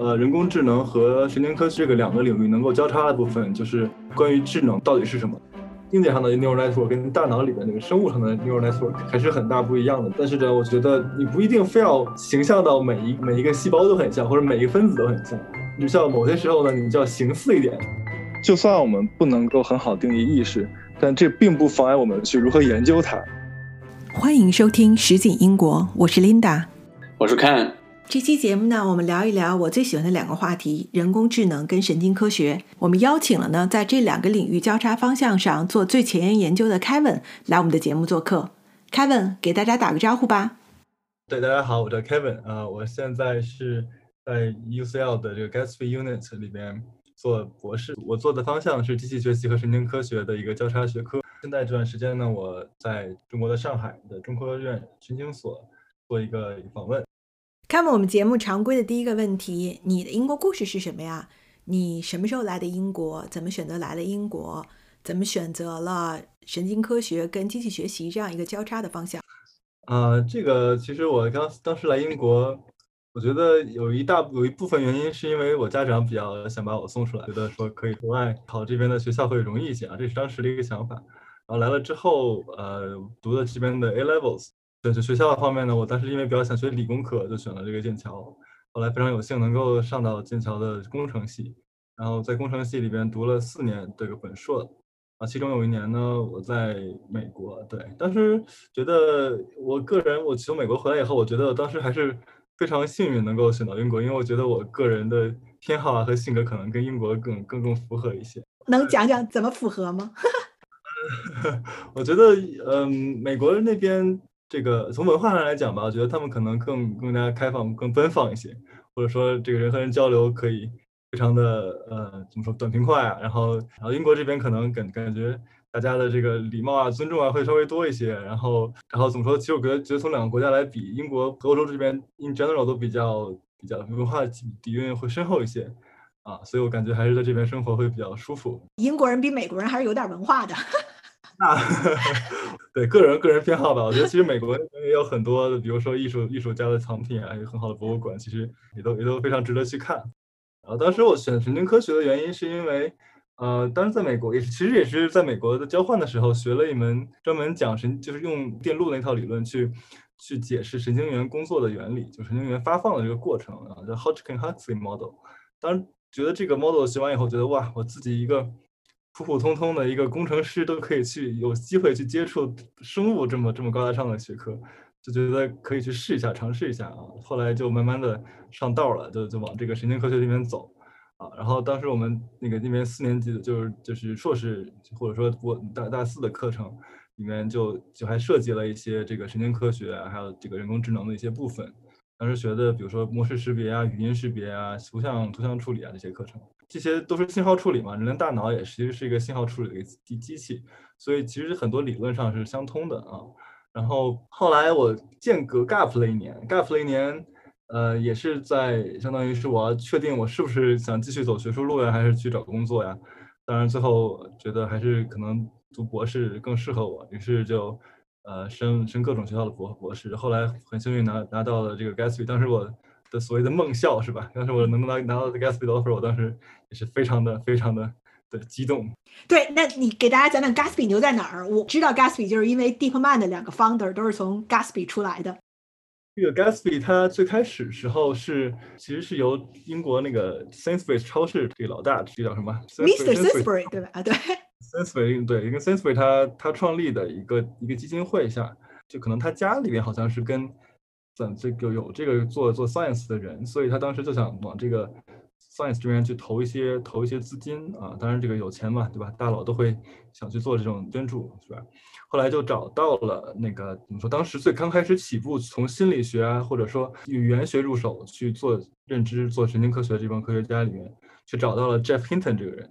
呃，人工智能和神经科学这个两个领域能够交叉的部分，就是关于智能到底是什么。硬件上的 neural network 跟大脑里面那个生物上的 neural network 还是很大不一样的。但是呢，我觉得你不一定非要形象到每一每一个细胞都很像，或者每一个分子都很像。你需要某些时候呢，你就要形似一点。就算我们不能够很好定义意识，但这并不妨碍我们去如何研究它。欢迎收听实景英国，我是 Linda，我是 Ken。这期节目呢，我们聊一聊我最喜欢的两个话题：人工智能跟神经科学。我们邀请了呢，在这两个领域交叉方向上做最前沿研究的 Kevin 来我们的节目做客。Kevin 给大家打个招呼吧。对，大家好，我叫 Kevin 啊，我现在是在 UCL 的这个 Gatsby Unit 里边做博士。我做的方向是机器学习和神经科学的一个交叉学科。现在这段时间呢，我在中国的上海的中科院神经所做一个访问。看我们节目常规的第一个问题，你的英国故事是什么呀？你什么时候来的英国？怎么选择来了英国？怎么选择了神经科学跟机器学习这样一个交叉的方向？啊，这个其实我刚当时来英国，我觉得有一大有一部分原因是因为我家长比较想把我送出来，觉得说可以国外考这边的学校会容易一些啊，这是当时的一个想法。然后来了之后，呃，读了这边的 A levels。对，就学校方面呢，我当时因为比较想学理工科，就选了这个剑桥。后来非常有幸能够上到剑桥的工程系，然后在工程系里边读了四年这个本硕。啊，其中有一年呢，我在美国。对，当时觉得我个人，我从美国回来以后，我觉得当时还是非常幸运能够选到英国，因为我觉得我个人的偏好啊和性格可能跟英国更更更符合一些。能讲讲怎么符合吗？我觉得，嗯，美国那边。这个从文化上来讲吧，我觉得他们可能更更加开放、更奔放一些，或者说这个人和人交流可以非常的呃怎么说短平快啊。然后然后英国这边可能感感觉大家的这个礼貌啊、尊重啊会稍微多一些。然后然后怎么说？其实我觉得觉得从两个国家来比，英国和欧洲这边 in general 都比较比较文化底蕴会深厚一些啊，所以我感觉还是在这边生活会比较舒服。英国人比美国人还是有点文化的。那对个人个人偏好吧，我觉得其实美国也有很多，比如说艺术艺术家的藏品啊，有很好的博物馆，其实也都也都非常值得去看。然后当时我选神经科学的原因是因为，呃，当时在美国也是，其实也是在美国的交换的时候学了一门专门讲神，就是用电路那套理论去去解释神经元工作的原理，就神经元发放的这个过程啊，叫 Hodgkin-Huxley model。当时觉得这个 model 学完以后，觉得哇，我自己一个。普普通通的一个工程师都可以去有机会去接触生物这么这么高大上的学科，就觉得可以去试一下尝试一下啊。后来就慢慢的上道了，就就往这个神经科学这边走啊。然后当时我们那个那边四年级的就是就是硕士或者说我大大四的课程里面就就还涉及了一些这个神经科学还有这个人工智能的一些部分。当时学的比如说模式识别啊、语音识别啊、图像图像处理啊这些课程。这些都是信号处理嘛，人的大脑也其实是一个信号处理的机机器，所以其实很多理论上是相通的啊。然后后来我间隔 gap 了一年，gap 了一年，呃，也是在相当于是我要确定我是不是想继续走学术路呀，还是去找工作呀。当然最后觉得还是可能读博士更适合我，于是就呃升升各种学校的博博士。后来很幸运拿拿到了这个 Gatsby，当时我。的所谓的梦校是吧？当时我能拿拿到 Gatsby offer，我当时也是非常的非常的的激动。对，那你给大家讲讲 Gatsby 牛在哪儿？我知道 Gatsby 就是因为 DeepMind 的两个 founder 都是从 Gatsby 出来的。这个 Gatsby 它最开始时候是其实是由英国那个 Sainsbury 超市这个老大，这叫什么？Mr. Sainsbury 对吧？啊，对。Sainsbury 对，因为 Sainsbury 他他创立的一个一个基金会下，就可能他家里面好像是跟。这个有这个做做 science 的人，所以他当时就想往这个 science 这边去投一些投一些资金啊。当然这个有钱嘛，对吧？大佬都会想去做这种捐助，是吧？后来就找到了那个怎么说？当时最刚开始起步，从心理学啊，或者说语言学入手去做认知、做神经科学的这帮科学家里面，去找到了 Jeff Hinton 这个人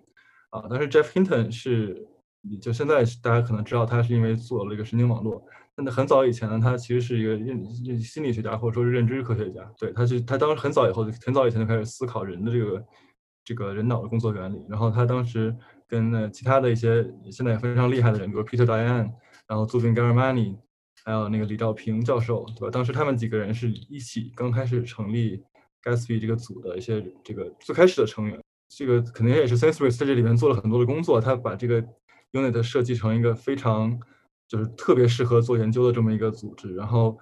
啊。但是 Jeff Hinton 是，就现在大家可能知道他是因为做了一个神经网络。那很早以前呢，他其实是一个认认心理学家，或者说是认知科学家。对，他是他当时很早以后，很早以前就开始思考人的这个这个人脑的工作原理。然后他当时跟那其他的一些现在也非常厉害的人，比如 Peter Diane，然后 Zubin g a r m a n i 还有那个李兆平教授，对吧？当时他们几个人是一起刚开始成立 Gatsby 这个组的一些这个最开始的成员。这个肯定也是 Sensory 在这里面做了很多的工作，他把这个 unit 设计成一个非常就是特别适合做研究的这么一个组织。然后，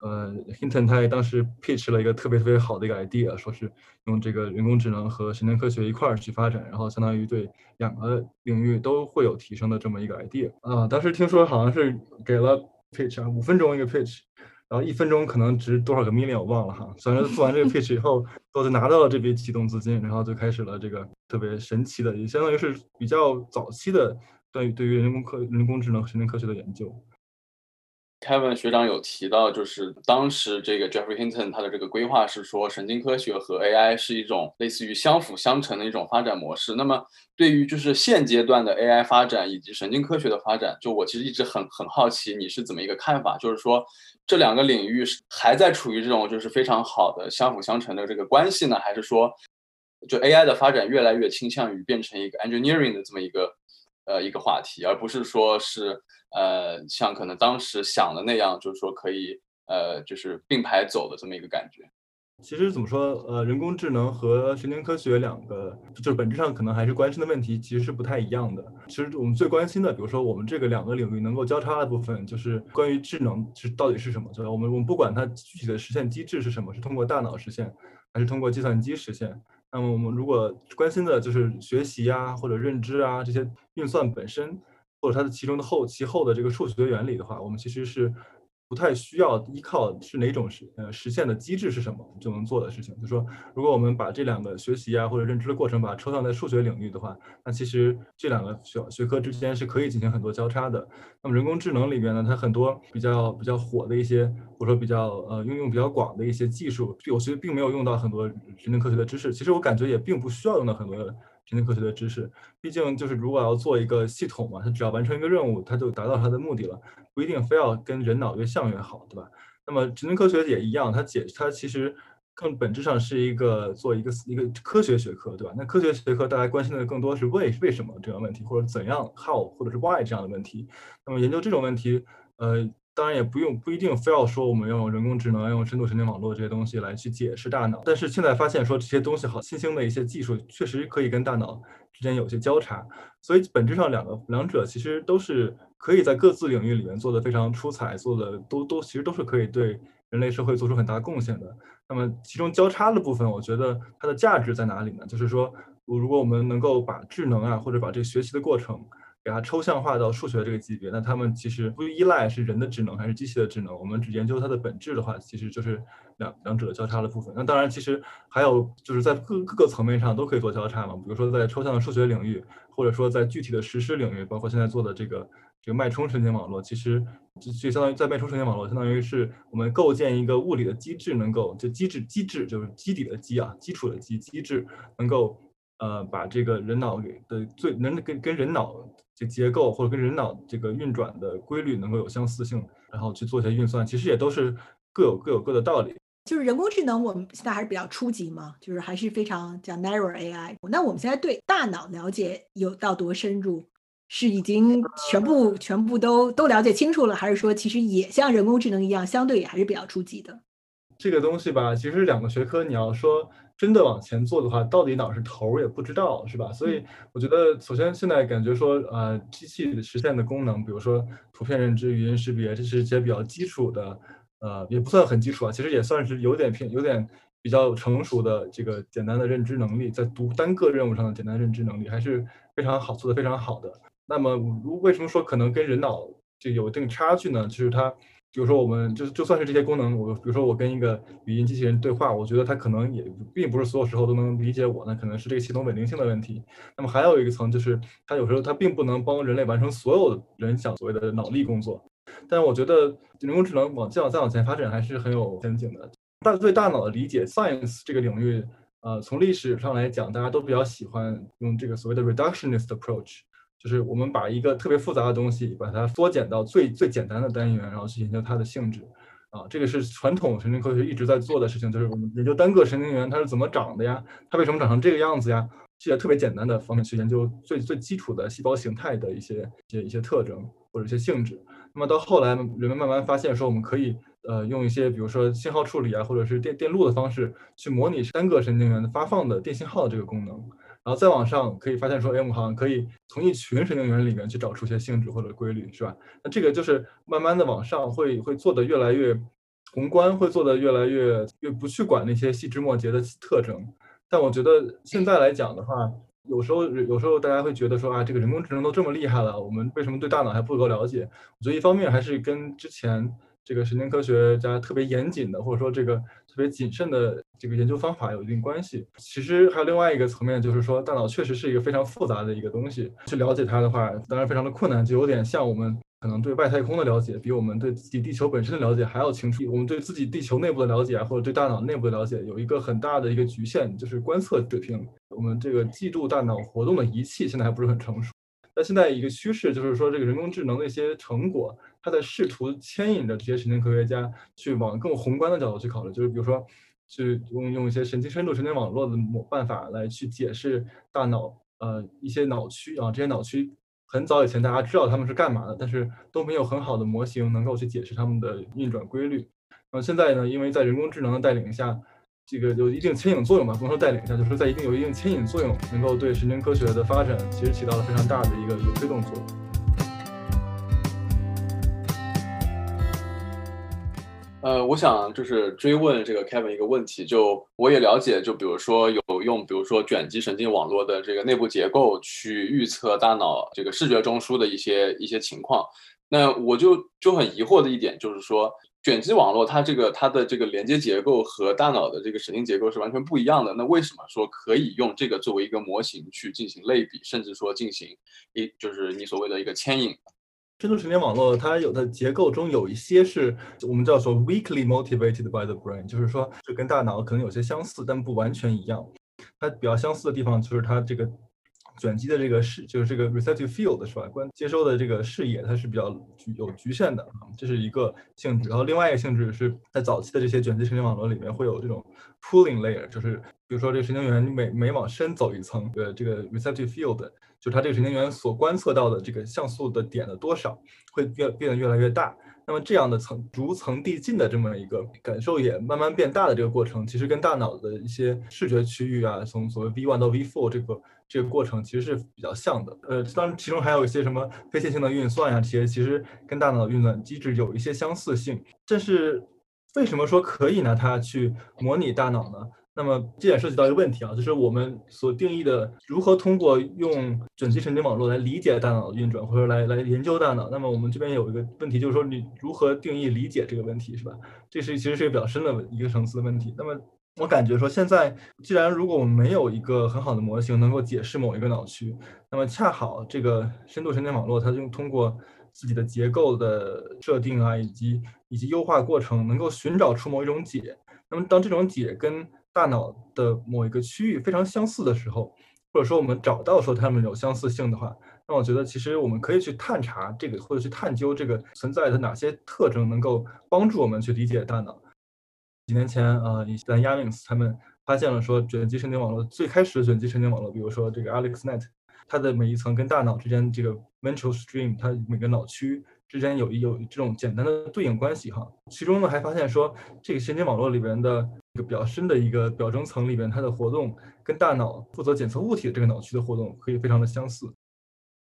呃，Hinton 他也当时 pitch 了一个特别特别好的一个 idea，说是用这个人工智能和神经科学一块儿去发展，然后相当于对两个领域都会有提升的这么一个 idea。啊，当时听说好像是给了 pitch 啊，五分钟一个 pitch。然后一分钟可能值多少个 million 我忘了哈，反正做完这个 pitch 以后，我就拿到了这笔启动资金，然后就开始了这个特别神奇的，也相当于是比较早期的对于对于人工科人工智能神经科学的研究。Kevin 学长有提到，就是当时这个 Jeffrey Hinton 他的这个规划是说，神经科学和 AI 是一种类似于相辅相成的一种发展模式。那么对于就是现阶段的 AI 发展以及神经科学的发展，就我其实一直很很好奇你是怎么一个看法，就是说这两个领域是还在处于这种就是非常好的相辅相成的这个关系呢，还是说就 AI 的发展越来越倾向于变成一个 engineering 的这么一个呃一个话题，而不是说是。呃，像可能当时想的那样，就是说可以，呃，就是并排走的这么一个感觉。其实怎么说，呃，人工智能和神经科学两个，就是本质上可能还是关心的问题，其实是不太一样的。其实我们最关心的，比如说我们这个两个领域能够交叉的部分，就是关于智能是到底是什么，对吧？我们我们不管它具体的实现机制是什么，是通过大脑实现，还是通过计算机实现。那么我们如果关心的就是学习啊，或者认知啊这些运算本身。或者它的其中的后其后的这个数学原理的话，我们其实是。不太需要依靠是哪种实呃实现的机制是什么就能做的事情。就说如果我们把这两个学习啊或者认知的过程把它抽象在数学领域的话，那其实这两个学学科之间是可以进行很多交叉的。那么人工智能里边呢，它很多比较比较火的一些或者说比较呃应用比较广的一些技术，我其实并没有用到很多神经科学的知识。其实我感觉也并不需要用到很多神经科学的知识，毕竟就是如果要做一个系统嘛，它只要完成一个任务，它就达到它的目的了。不一定非要跟人脑越像越好，对吧？那么神经科学也一样，它解它其实更本质上是一个做一个一个科学学科，对吧？那科学学科大家关心的更多是为为什么这样问题，或者怎样 how 或者是 why 这样的问题。那么研究这种问题，呃，当然也不用不一定非要说我们用人工智能、用深度神经网络这些东西来去解释大脑。但是现在发现说这些东西好，新兴的一些技术确实可以跟大脑之间有些交叉，所以本质上两个两者其实都是。可以在各自领域里面做的非常出彩，做的都都其实都是可以对人类社会做出很大贡献的。那么其中交叉的部分，我觉得它的价值在哪里呢？就是说，如果我们能够把智能啊，或者把这个学习的过程。给它抽象化到数学这个级别，那他们其实不依赖是人的智能还是机器的智能，我们只研究它的本质的话，其实就是两两者交叉的部分。那当然，其实还有就是在各各个层面上都可以做交叉嘛，比如说在抽象的数学领域，或者说在具体的实施领域，包括现在做的这个这个脉冲神经网络，其实就相当于在脉冲神经网络，相当于是我们构建一个物理的机制，能够就机制机制就是基底的基啊，基础的基机制，能够呃把这个人脑给的最能跟跟人脑。这结构或者跟人脑这个运转的规律能够有相似性，然后去做一些运算，其实也都是各有各有各的道理。就是人工智能，我们现在还是比较初级嘛，就是还是非常叫 narrow AI。那我们现在对大脑了解有到多深入？是已经全部全部都都了解清楚了，还是说其实也像人工智能一样，相对也还是比较初级的？这个东西吧，其实两个学科，你要说。真的往前做的话，到底哪是头儿也不知道，是吧？所以我觉得，首先现在感觉说，呃，机器实现的功能，比如说图片认知、语音识别，这是一些比较基础的，呃，也不算很基础啊，其实也算是有点偏、有点比较成熟的这个简单的认知能力，在读单个任务上的简单认知能力还是非常好，做的非常好的。那么，为什么说可能跟人脑就有一定差距呢？就是它。比如说，我们就就算是这些功能，我比如说我跟一个语音机器人对话，我觉得它可能也并不是所有时候都能理解我，那可能是这个系统稳定性的问题。那么还有一个层就是，它有时候它并不能帮人类完成所有人想所谓的脑力工作。但是我觉得人工智能往再往再往前发展还是很有前景的。大对大脑的理解，science 这个领域，呃，从历史上来讲，大家都比较喜欢用这个所谓的 reductionist approach。就是我们把一个特别复杂的东西，把它缩减到最最简单的单元，然后去研究它的性质，啊，这个是传统神经科学一直在做的事情，就是我们研究单个神经元它是怎么长的呀，它为什么长成这个样子呀，这些特别简单的方面去研究最最基础的细胞形态的一些一些一些特征或者一些性质。那么到后来，人们慢慢发现说，我们可以呃，用一些比如说信号处理啊，或者是电电路的方式去模拟单个神经元的发放的电信号的这个功能。然后再往上可以发现说，哎，我们好像可以从一群神经元里面去找出一些性质或者规律，是吧？那这个就是慢慢的往上会会做的越来越宏观，会做的越来越越不去管那些细枝末节的特征。但我觉得现在来讲的话，有时候有时候大家会觉得说啊，这个人工智能都这么厉害了，我们为什么对大脑还不够了解？我觉得一方面还是跟之前。这个神经科学家特别严谨的，或者说这个特别谨慎的这个研究方法有一定关系。其实还有另外一个层面，就是说大脑确实是一个非常复杂的一个东西，去了解它的话，当然非常的困难，就有点像我们可能对外太空的了解，比我们对自己地球本身的了解还要清楚。我们对自己地球内部的了解，或者对大脑内部的了解，有一个很大的一个局限，就是观测水平。我们这个记录大脑活动的仪器现在还不是很成熟。那现在一个趋势就是说，这个人工智能的一些成果。他在试图牵引着这些神经科学家去往更宏观的角度去考虑，就是比如说，去用用一些神经深度神经网络的某办法来去解释大脑呃一些脑区啊，这些脑区很早以前大家知道他们是干嘛的，但是都没有很好的模型能够去解释他们的运转规律。那么现在呢，因为在人工智能的带领下，这个有一定牵引作用吧，不能说带领一下，就是在一定有一定牵引作用，能够对神经科学的发展其实起到了非常大的一个有推动作用。呃，我想就是追问这个 Kevin 一个问题，就我也了解，就比如说有用，比如说卷积神经网络的这个内部结构去预测大脑这个视觉中枢的一些一些情况。那我就就很疑惑的一点就是说，卷积网络它这个它的这个连接结构和大脑的这个神经结构是完全不一样的。那为什么说可以用这个作为一个模型去进行类比，甚至说进行一就是你所谓的一个牵引？深度神经网络它有的结构中有一些是我们叫做 weakly motivated by the brain，就是说是跟大脑可能有些相似，但不完全一样。它比较相似的地方就是它这个卷积的这个视，就是这个 receptive field 是吧？关接收的这个视野它是比较局有局限的，这是一个性质。然后另外一个性质是在早期的这些卷积神经网络里面会有这种 pooling layer，就是比如说这个神经元每每往深走一层，呃，这个 receptive field。就它这个神经元所观测到的这个像素的点的多少会变变得越来越大，那么这样的层逐层递进的这么一个感受也慢慢变大的这个过程，其实跟大脑的一些视觉区域啊，从所谓 V one 到 V four 这个这个过程其实是比较像的。呃，当然其中还有一些什么非线性的运算呀，这些其实跟大脑的运算机制有一些相似性。这是为什么说可以拿它去模拟大脑呢？那么这也涉及到一个问题啊，就是我们所定义的如何通过用卷积神经网络来理解大脑的运转，或者来来研究大脑。那么我们这边有一个问题，就是说你如何定义理解这个问题，是吧？这是其实是一个比较深的一个层次的问题。那么我感觉说，现在既然如果我们没有一个很好的模型能够解释某一个脑区，那么恰好这个深度神经网络它就通过自己的结构的设定啊，以及以及优化过程，能够寻找出某一种解。那么当这种解跟大脑的某一个区域非常相似的时候，或者说我们找到说它们有相似性的话，那我觉得其实我们可以去探查这个，或者去探究这个存在的哪些特征能够帮助我们去理解大脑。几年前啊，在 Yannis 他们发现了说卷积神经网络最开始的卷积神经网络，比如说这个 AlexNet，它的每一层跟大脑之间这个 ventral stream，它每个脑区之间有有这种简单的对应关系哈。其中呢还发现说这个神经网络里边的。一个比较深的一个表征层里边，它的活动跟大脑负责检测物体的这个脑区的活动可以非常的相似。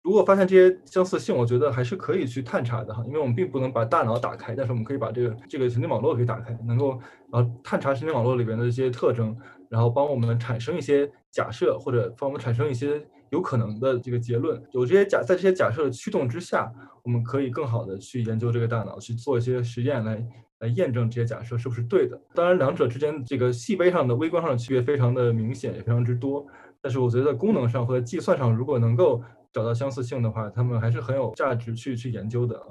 如果发现这些相似性，我觉得还是可以去探查的哈，因为我们并不能把大脑打开，但是我们可以把这个这个神经网络给打开，能够然后探查神经网络里边的一些特征，然后帮我们产生一些假设，或者帮我们产生一些有可能的这个结论。有这些假在这些假设的驱动之下，我们可以更好的去研究这个大脑，去做一些实验来。来验证这些假设是不是对的。当然，两者之间这个细微上的、微观上的区别非常的明显，也非常之多。但是，我觉得功能上或者计算上，如果能够找到相似性的话，他们还是很有价值去去研究的啊。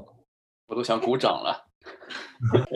我都想鼓掌了。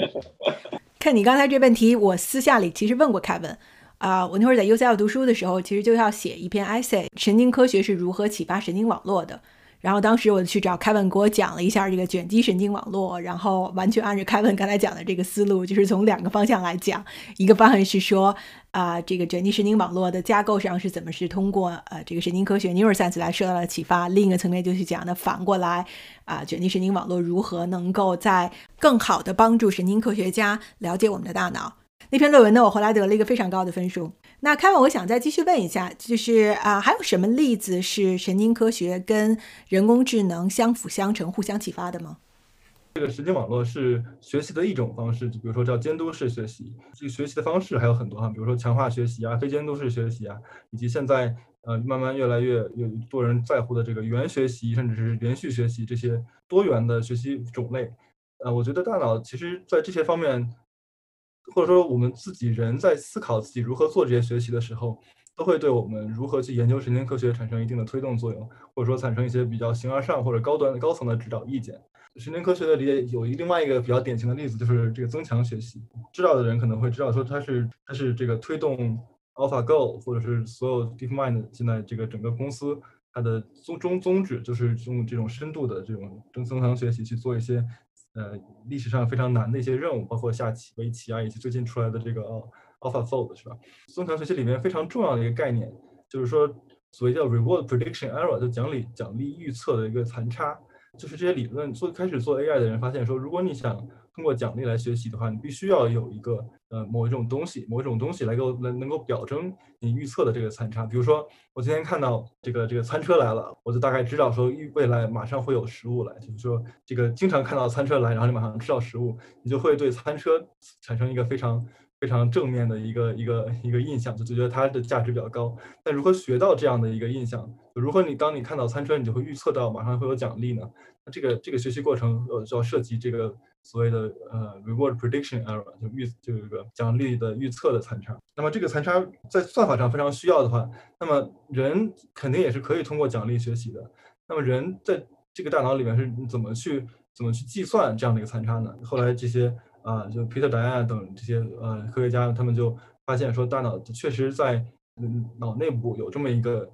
看你刚才这问题，我私下里其实问过凯文啊。我那会儿在 UCL 读书的时候，其实就要写一篇 essay，神经科学是如何启发神经网络的。然后当时我去找凯文给我讲了一下这个卷积神经网络，然后完全按照凯文刚才讲的这个思路，就是从两个方向来讲，一个方向是说啊，这个卷积神经网络的架构上是怎么是通过呃这个神经科学 neuroscience 来受到了启发，另一个层面就是讲的反过来啊，卷积神经网络如何能够在更好的帮助神经科学家了解我们的大脑。那篇论文呢，我后来得了一个非常高的分数。那开文，我想再继续问一下，就是啊，还有什么例子是神经科学跟人工智能相辅相成、互相启发的吗？这个神经网络是学习的一种方式，就比如说叫监督式学习。这个学习的方式还有很多哈，比如说强化学习啊、非监督式学习啊，以及现在呃慢慢越来越有多人在乎的这个元学习，甚至是连续学习这些多元的学习种类。呃，我觉得大脑其实在这些方面。或者说，我们自己人在思考自己如何做这些学习的时候，都会对我们如何去研究神经科学产生一定的推动作用，或者说产生一些比较形而上或者高端高层的指导意见。神经科学的理解有一另外一个比较典型的例子，就是这个增强学习。知道的人可能会知道，说它是它是这个推动 AlphaGo 或者是所有 DeepMind 现在这个整个公司它的宗宗宗旨，就是用这种深度的这种增增强学习去做一些。呃，历史上非常难的一些任务，包括下棋、围棋啊，以及最近出来的这个 AlphaFold，是吧？增强学习里面非常重要的一个概念，就是说所谓叫 Reward Prediction Error，就奖励奖励预测的一个残差。就是这些理论做开始做 AI 的人发现说，如果你想通过奖励来学习的话，你必须要有一个呃某一种东西，某一种东西来够能能够表征你预测的这个残差。比如说，我今天看到这个这个餐车来了，我就大概知道说预未来马上会有食物来。就是说，这个经常看到餐车来，然后你马上吃到食物，你就会对餐车产生一个非常非常正面的一个一个一个印象，就就觉得它的价值比较高。但如何学到这样的一个印象？如何你当你看到餐车，你就会预测到马上会有奖励呢？那这个这个学习过程呃就要涉及这个。所谓的呃 reward prediction error 就预就这个奖励的预测的残差。那么这个残差在算法上非常需要的话，那么人肯定也是可以通过奖励学习的。那么人在这个大脑里面是怎么去怎么去计算这样的一个残差呢？后来这些啊，就 Peter Diane 等这些呃科学家，他们就发现说，大脑确实在嗯脑内部有这么一个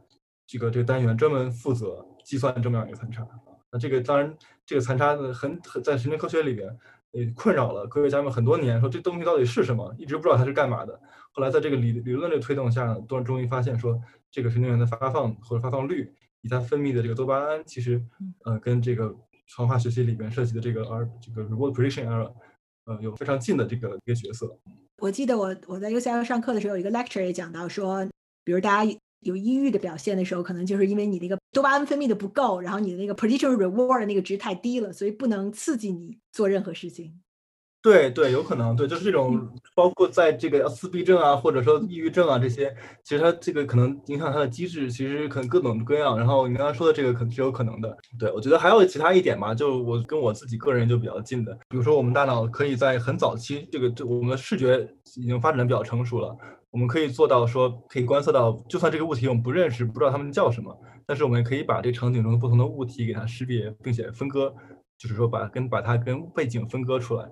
这个这个单元，专门负责计算这么样一个残差。那这个当然，这个残差呢，很很在神经科学里边，也，困扰了科学家们很多年，说这东西到底是什么，一直不知道它是干嘛的。后来在这个理理论的推动下，终终于发现说，这个神经元的发放或者发放率，以及它分泌的这个多巴胺，其实，呃，跟这个强化学习里边涉及的这个 R 这个 reward prediction error，呃，有非常近的这个一个角色。我记得我我在 UCL 上课的时候，有一个 lecture 也讲到说，比如大家。有抑郁的表现的时候，可能就是因为你那个多巴胺分泌的不够，然后你的那个 prediction reward 那个值太低了，所以不能刺激你做任何事情。对对，有可能，对，就是这种，包括在这个自闭症啊，或者说抑郁症啊这些，其实它这个可能影响它的机制，其实可能各种各样。然后你刚刚说的这个可能是有可能的。对，我觉得还有其他一点吧，就我跟我自己个人就比较近的，比如说我们大脑可以在很早期，这个这我们的视觉已经发展的比较成熟了。我们可以做到说，可以观测到，就算这个物体我们不认识，不知道它们叫什么，但是我们可以把这场景中不同的物体给它识别，并且分割，就是说把跟把它跟背景分割出来。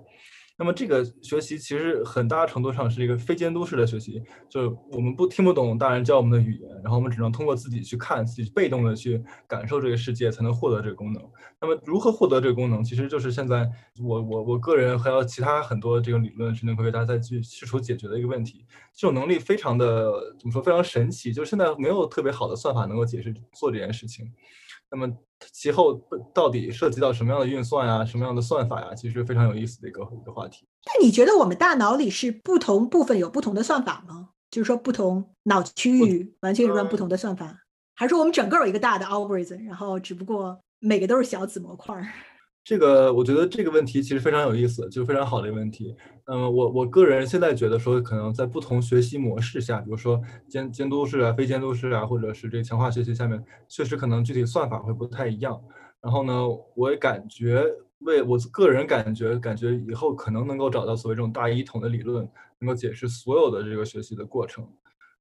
那么这个学习其实很大程度上是一个非监督式的学习，就是我们不听不懂大人教我们的语言，然后我们只能通过自己去看，自己被动的去感受这个世界，才能获得这个功能。那么如何获得这个功能，其实就是现在我我我个人还有其他很多这个理论神经科学家在去试图解决的一个问题。这种能力非常的怎么说，非常神奇，就是现在没有特别好的算法能够解释做这件事情。那么其后到底涉及到什么样的运算呀，什么样的算法呀？其实非常有意思的一个一个话题。那你觉得我们大脑里是不同部分有不同的算法吗？就是说不同脑区域完全有不同的算法，还是说我们整个有一个大的 algorithm，然后只不过每个都是小子模块？这个我觉得这个问题其实非常有意思，就非常好的一个问题。嗯，我我个人现在觉得说，可能在不同学习模式下，比如说监监督式啊、非监督式啊，或者是这强化学习下面，确实可能具体算法会不太一样。然后呢，我也感觉为我个人感觉，感觉以后可能能够找到所谓这种大一统的理论，能够解释所有的这个学习的过程。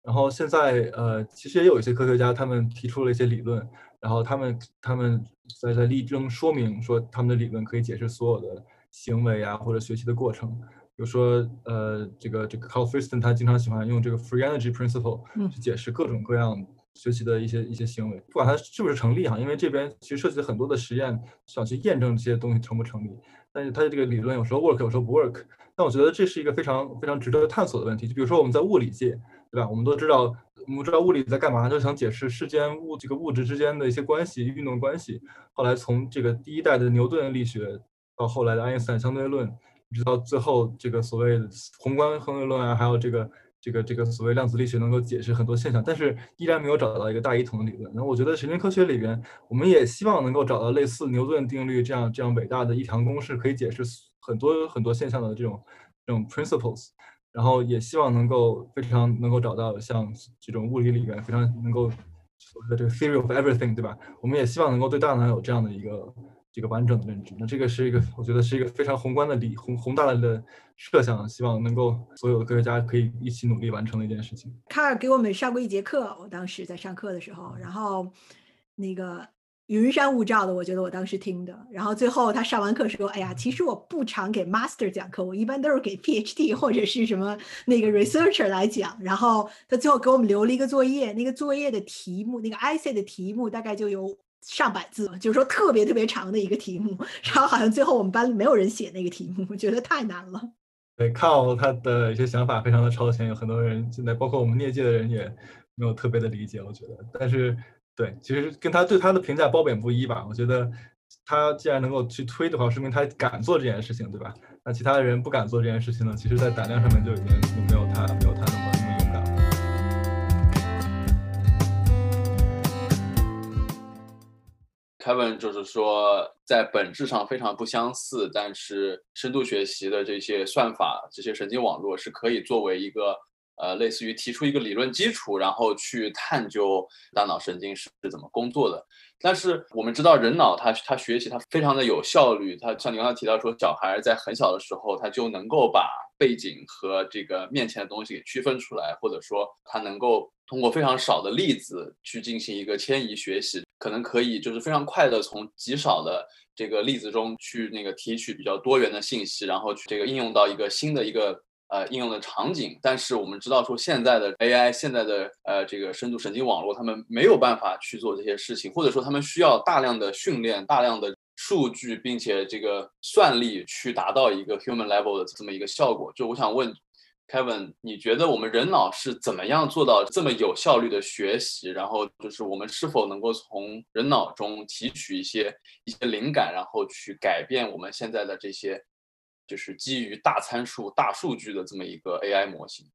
然后现在呃，其实也有一些科学家他们提出了一些理论。然后他们他们在在力争说明说他们的理论可以解释所有的行为啊或者学习的过程，比如说呃这个这个 Carl Friston 他经常喜欢用这个 free energy principle 去解释各种各样学习的一些一些行为，不管它是不是成立哈，因为这边其实涉及很多的实验，想去验证这些东西成不成立。但是它的这个理论有时候 work，有时候不 work。但我觉得这是一个非常非常值得探索的问题。就比如说我们在物理界，对吧？我们都知道，我们知道物理在干嘛，就想解释世间物这个物质之间的一些关系、运动关系。后来从这个第一代的牛顿力学，到后来的爱因斯坦相对论，直到最后这个所谓宏观相对论啊，还有这个。这个这个所谓量子力学能够解释很多现象，但是依然没有找到一个大一统的理论。那我觉得神经科学里边，我们也希望能够找到类似牛顿定律这样这样伟大的一堂公式，可以解释很多很多现象的这种这种 principles。然后也希望能够非常能够找到像这种物理里边非常能够所谓的这个 theory of everything，对吧？我们也希望能够对大脑有这样的一个。这个完整的认知，那这个是一个，我觉得是一个非常宏观的理宏宏大的设想，希望能够所有的科学家可以一起努力完成的一件事情。卡尔给我们上过一节课，我当时在上课的时候，然后那个云山雾罩的，我觉得我当时听的，然后最后他上完课说：“哎呀，其实我不常给 master 讲课，我一般都是给 PhD 或者是什么那个 researcher 来讲。”然后他最后给我们留了一个作业，那个作业的题目，那个 IC 的题目大概就有。上百字，就是说特别特别长的一个题目，然后好像最后我们班里没有人写那个题目，我觉得太难了。对，看到他的一些想法非常的超前，有很多人现在包括我们业界的人也没有特别的理解，我觉得。但是，对，其实跟他对他的评价褒贬不一吧。我觉得他既然能够去推的话，说明他敢做这件事情，对吧？那其他的人不敢做这件事情呢？其实，在胆量上面就已经没有他没有他那么那么勇敢了。Kevin 就是说，在本质上非常不相似，但是深度学习的这些算法、这些神经网络是可以作为一个呃，类似于提出一个理论基础，然后去探究大脑神经是怎么工作的。但是我们知道，人脑它它学习它非常的有效率，它像你刚才提到说，小孩在很小的时候他就能够把背景和这个面前的东西给区分出来，或者说他能够通过非常少的例子去进行一个迁移学习。可能可以就是非常快的从极少的这个例子中去那个提取比较多元的信息，然后去这个应用到一个新的一个呃应用的场景。但是我们知道说现在的 AI 现在的呃这个深度神经网络，他们没有办法去做这些事情，或者说他们需要大量的训练、大量的数据，并且这个算力去达到一个 human level 的这么一个效果。就我想问。Kevin，你觉得我们人脑是怎么样做到这么有效率的学习？然后就是我们是否能够从人脑中提取一些一些灵感，然后去改变我们现在的这些就是基于大参数、大数据的这么一个 AI 模型？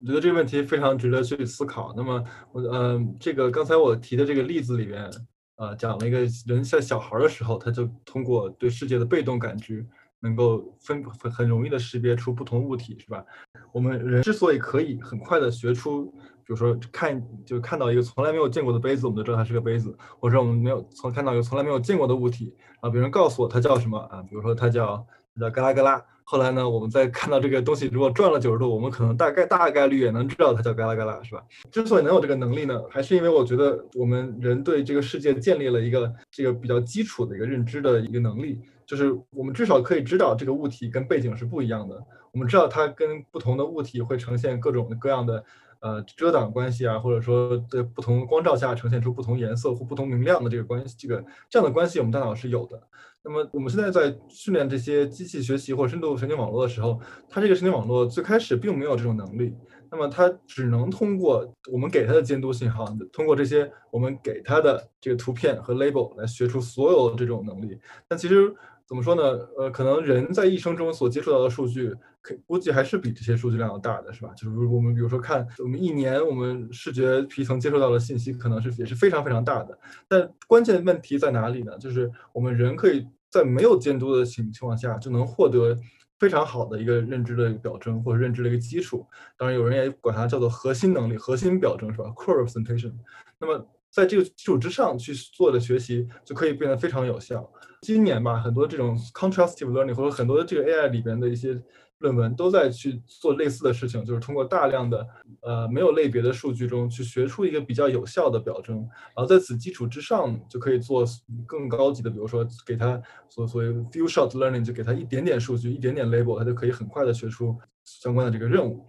我觉得这个问题非常值得去思考。那么，我嗯，这个刚才我提的这个例子里边，呃，讲了一个人在小孩的时候，他就通过对世界的被动感知。能够分很很容易的识别出不同物体，是吧？我们人之所以可以很快的学出，比如说看就看到一个从来没有见过的杯子，我们就知道它是个杯子；或者我们没有从看到一个从来没有见过的物体，啊，别人告诉我它叫什么啊？比如说它叫叫嘎啦嘎啦。后来呢，我们再看到这个东西如果转了九十度，我们可能大概大概率也能知道它叫嘎啦嘎啦，是吧？之所以能有这个能力呢，还是因为我觉得我们人对这个世界建立了一个这个比较基础的一个认知的一个能力。就是我们至少可以知道这个物体跟背景是不一样的。我们知道它跟不同的物体会呈现各种各样的呃遮挡关系啊，或者说在不同光照下呈现出不同颜色或不同明亮的这个关系，这个这样的关系我们大脑是有的。那么我们现在在训练这些机器学习或深度神经网络的时候，它这个神经网络最开始并没有这种能力。那么它只能通过我们给它的监督信号，通过这些我们给它的这个图片和 label 来学出所有这种能力。但其实。怎么说呢？呃，可能人在一生中所接触到的数据，可估计还是比这些数据量要大的，是吧？就是我们比如说看我们一年，我们视觉皮层接受到的信息，可能是也是非常非常大的。但关键问题在哪里呢？就是我们人可以在没有监督的情情况下，就能获得非常好的一个认知的一个表征或者认知的一个基础。当然，有人也管它叫做核心能力、核心表征，是吧？Core representation。那么在这个基础之上去做的学习，就可以变得非常有效。今年吧，很多这种 contrastive learning 或者很多这个 AI 里边的一些论文都在去做类似的事情，就是通过大量的呃没有类别的数据中去学出一个比较有效的表征，然后在此基础之上就可以做更高级的，比如说给他所所谓 few shot learning，就给他一点点数据，一点点 label，他就可以很快的学出相关的这个任务。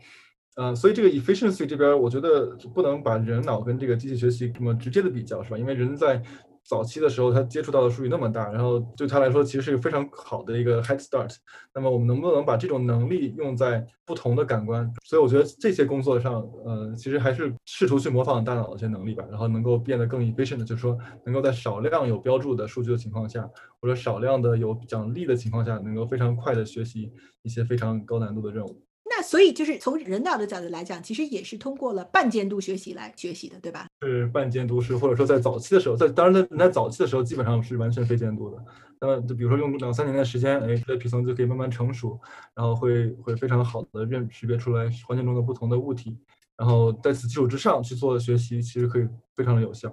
呃，所以这个 efficiency 这边，我觉得不能把人脑跟这个机器学习这么直接的比较，是吧？因为人在早期的时候，他接触到的数据那么大，然后对他来说其实是一个非常好的一个 head start。那么我们能不能把这种能力用在不同的感官？所以我觉得这些工作上，呃，其实还是试图去模仿大脑的一些能力吧，然后能够变得更 efficient，就是说能够在少量有标注的数据的情况下，或者少量的有奖励的情况下，能够非常快的学习一些非常高难度的任务。那所以就是从人脑的角度来讲，其实也是通过了半监督学习来学习的，对吧？是半监督式，或者说在早期的时候，在当然在在早期的时候基本上是完全非监督的。那么就比如说用两三年的时间，哎，这皮层就可以慢慢成熟，然后会会非常好的认识别出来环境中的不同的物体，然后在此基础之上去做学习，其实可以非常的有效。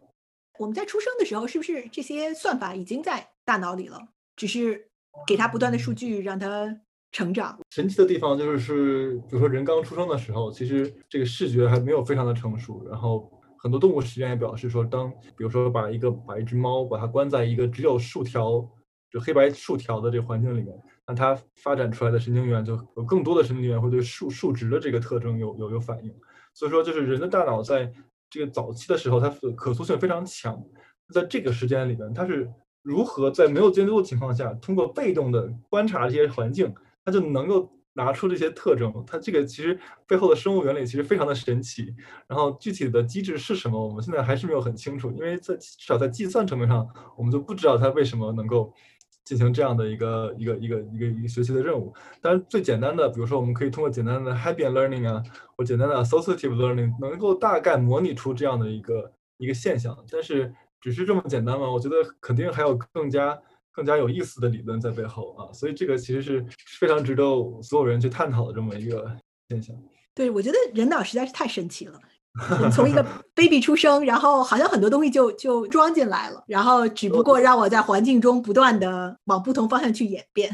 我们在出生的时候，是不是这些算法已经在大脑里了？只是给它不断的数据，让他。成长神奇的地方就是是，比如说人刚出生的时候，其实这个视觉还没有非常的成熟。然后很多动物实验也表示说，当比如说把一个把一只猫把它关在一个只有竖条就黑白竖条的这个环境里面，那它发展出来的神经元就有更多的神经元会对数数值的这个特征有有有反应。所以说，就是人的大脑在这个早期的时候，它可塑性非常强。在这个时间里面，它是如何在没有监督的情况下，通过被动的观察这些环境。它就能够拿出这些特征，它这个其实背后的生物原理其实非常的神奇，然后具体的机制是什么，我们现在还是没有很清楚，因为在至少在计算层面上，我们就不知道它为什么能够进行这样的一个一个一个一个一个学习的任务。当然，最简单的，比如说我们可以通过简单的 Hebbian learning 啊，或简单的 associative learning，能够大概模拟出这样的一个一个现象。但是，只是这么简单吗？我觉得肯定还有更加。更加有意思的理论在背后啊，所以这个其实是非常值得所有人去探讨的这么一个现象。对，我觉得人脑实在是太神奇了。从一个 baby 出生，然后好像很多东西就就装进来了，然后只不过让我在环境中不断的往不同方向去演变。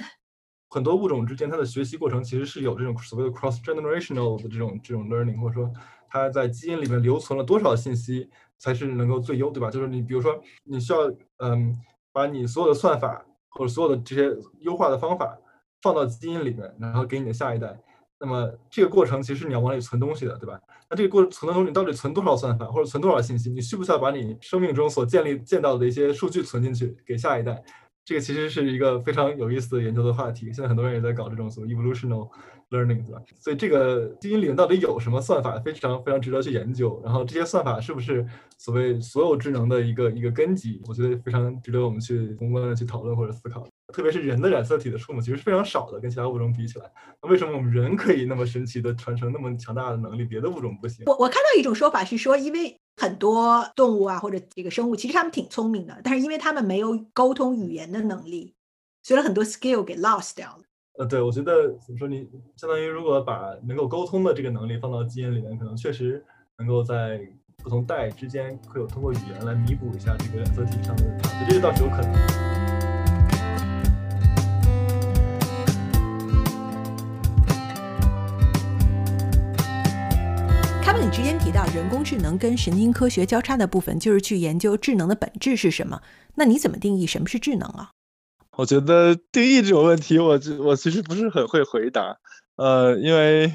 很多物种之间它的学习过程其实是有这种所谓的 cross generational 的这种这种 learning，或者说它在基因里面留存了多少信息才是能够最优，对吧？就是你比如说你需要嗯。把你所有的算法或者所有的这些优化的方法放到基因里面，然后给你的下一代。那么这个过程其实你要往里存东西的，对吧？那这个过程存的东西到底存多少算法或者存多少信息？你需不需要把你生命中所建立见到的一些数据存进去给下一代？这个其实是一个非常有意思的研究的话题。现在很多人也在搞这种所谓 evolutional learning，对吧？所以这个基因里面到底有什么算法，非常非常值得去研究。然后这些算法是不是？所谓所有智能的一个一个根基，我觉得非常值得我们去宏观的去讨论或者思考。特别是人的染色体的数目其实是非常少的，跟其他物种比起来，那为什么我们人可以那么神奇的传承那么强大的能力，别的物种不行？我我看到一种说法是说，因为很多动物啊或者这个生物，其实它们挺聪明的，但是因为它们没有沟通语言的能力，所以很多 skill 给 lost 掉了。呃，对，我觉得怎么说，你相当于如果把能够沟通的这个能力放到基因里面，可能确实能够在。不同代之间会有通过语言来弥补一下这个染色体上的差距，这个倒是有可能。他们你之前提到人工智能跟神经科学交叉的部分，就是去研究智能的本质是什么？那你怎么定义什么是智能啊？我觉得定义这种问题，我我其实不是很会回答，呃，因为。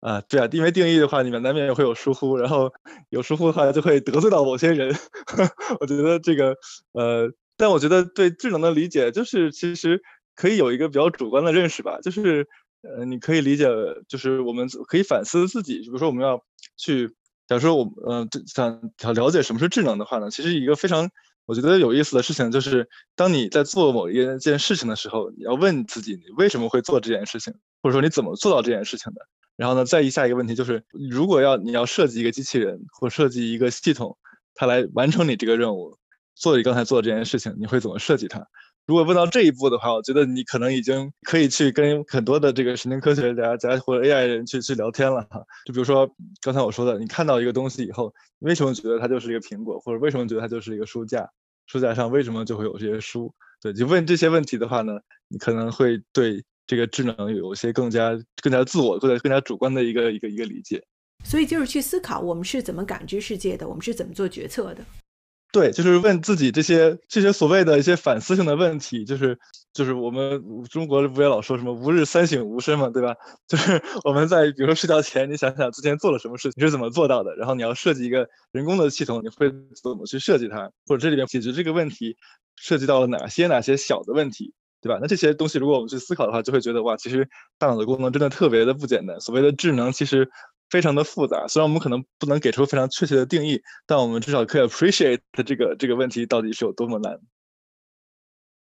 啊，对啊，因为定义的话，你们难免也会有疏忽，然后有疏忽的话，就会得罪到某些人。我觉得这个，呃，但我觉得对智能的理解，就是其实可以有一个比较主观的认识吧，就是，呃，你可以理解，就是我们可以反思自己，比如说我们要去，假如说我，呃，想想了解什么是智能的话呢，其实一个非常我觉得有意思的事情，就是当你在做某一件事情的时候，你要问自己，你为什么会做这件事情，或者说你怎么做到这件事情的。然后呢，再一下一个问题就是，如果要你要设计一个机器人或设计一个系统，它来完成你这个任务，做你刚才做的这件事情，你会怎么设计它？如果问到这一步的话，我觉得你可能已经可以去跟很多的这个神经科学家、家或者 AI 人去去聊天了哈。就比如说刚才我说的，你看到一个东西以后，为什么觉得它就是一个苹果，或者为什么觉得它就是一个书架？书架上为什么就会有这些书？对，就问这些问题的话呢，你可能会对。这个智能有一些更加更加自我或者更加主观的一个一个一个理解，所以就是去思考我们是怎么感知世界的，我们是怎么做决策的。对，就是问自己这些这些所谓的一些反思性的问题，就是就是我们中国不也老说什么“吾日三省吾身”嘛，对吧？就是我们在比如说睡觉前，你想想之前做了什么事情，你是怎么做到的？然后你要设计一个人工的系统，你会怎么去设计它？或者这里面解决这个问题涉及到了哪些哪些小的问题，对吧？那这些东西如果我们去思考的话，就会觉得哇，其实大脑的功能真的特别的不简单。所谓的智能，其实。非常的复杂，虽然我们可能不能给出非常确切的定义，但我们至少可以 appreciate 这个这个问题到底是有多么难。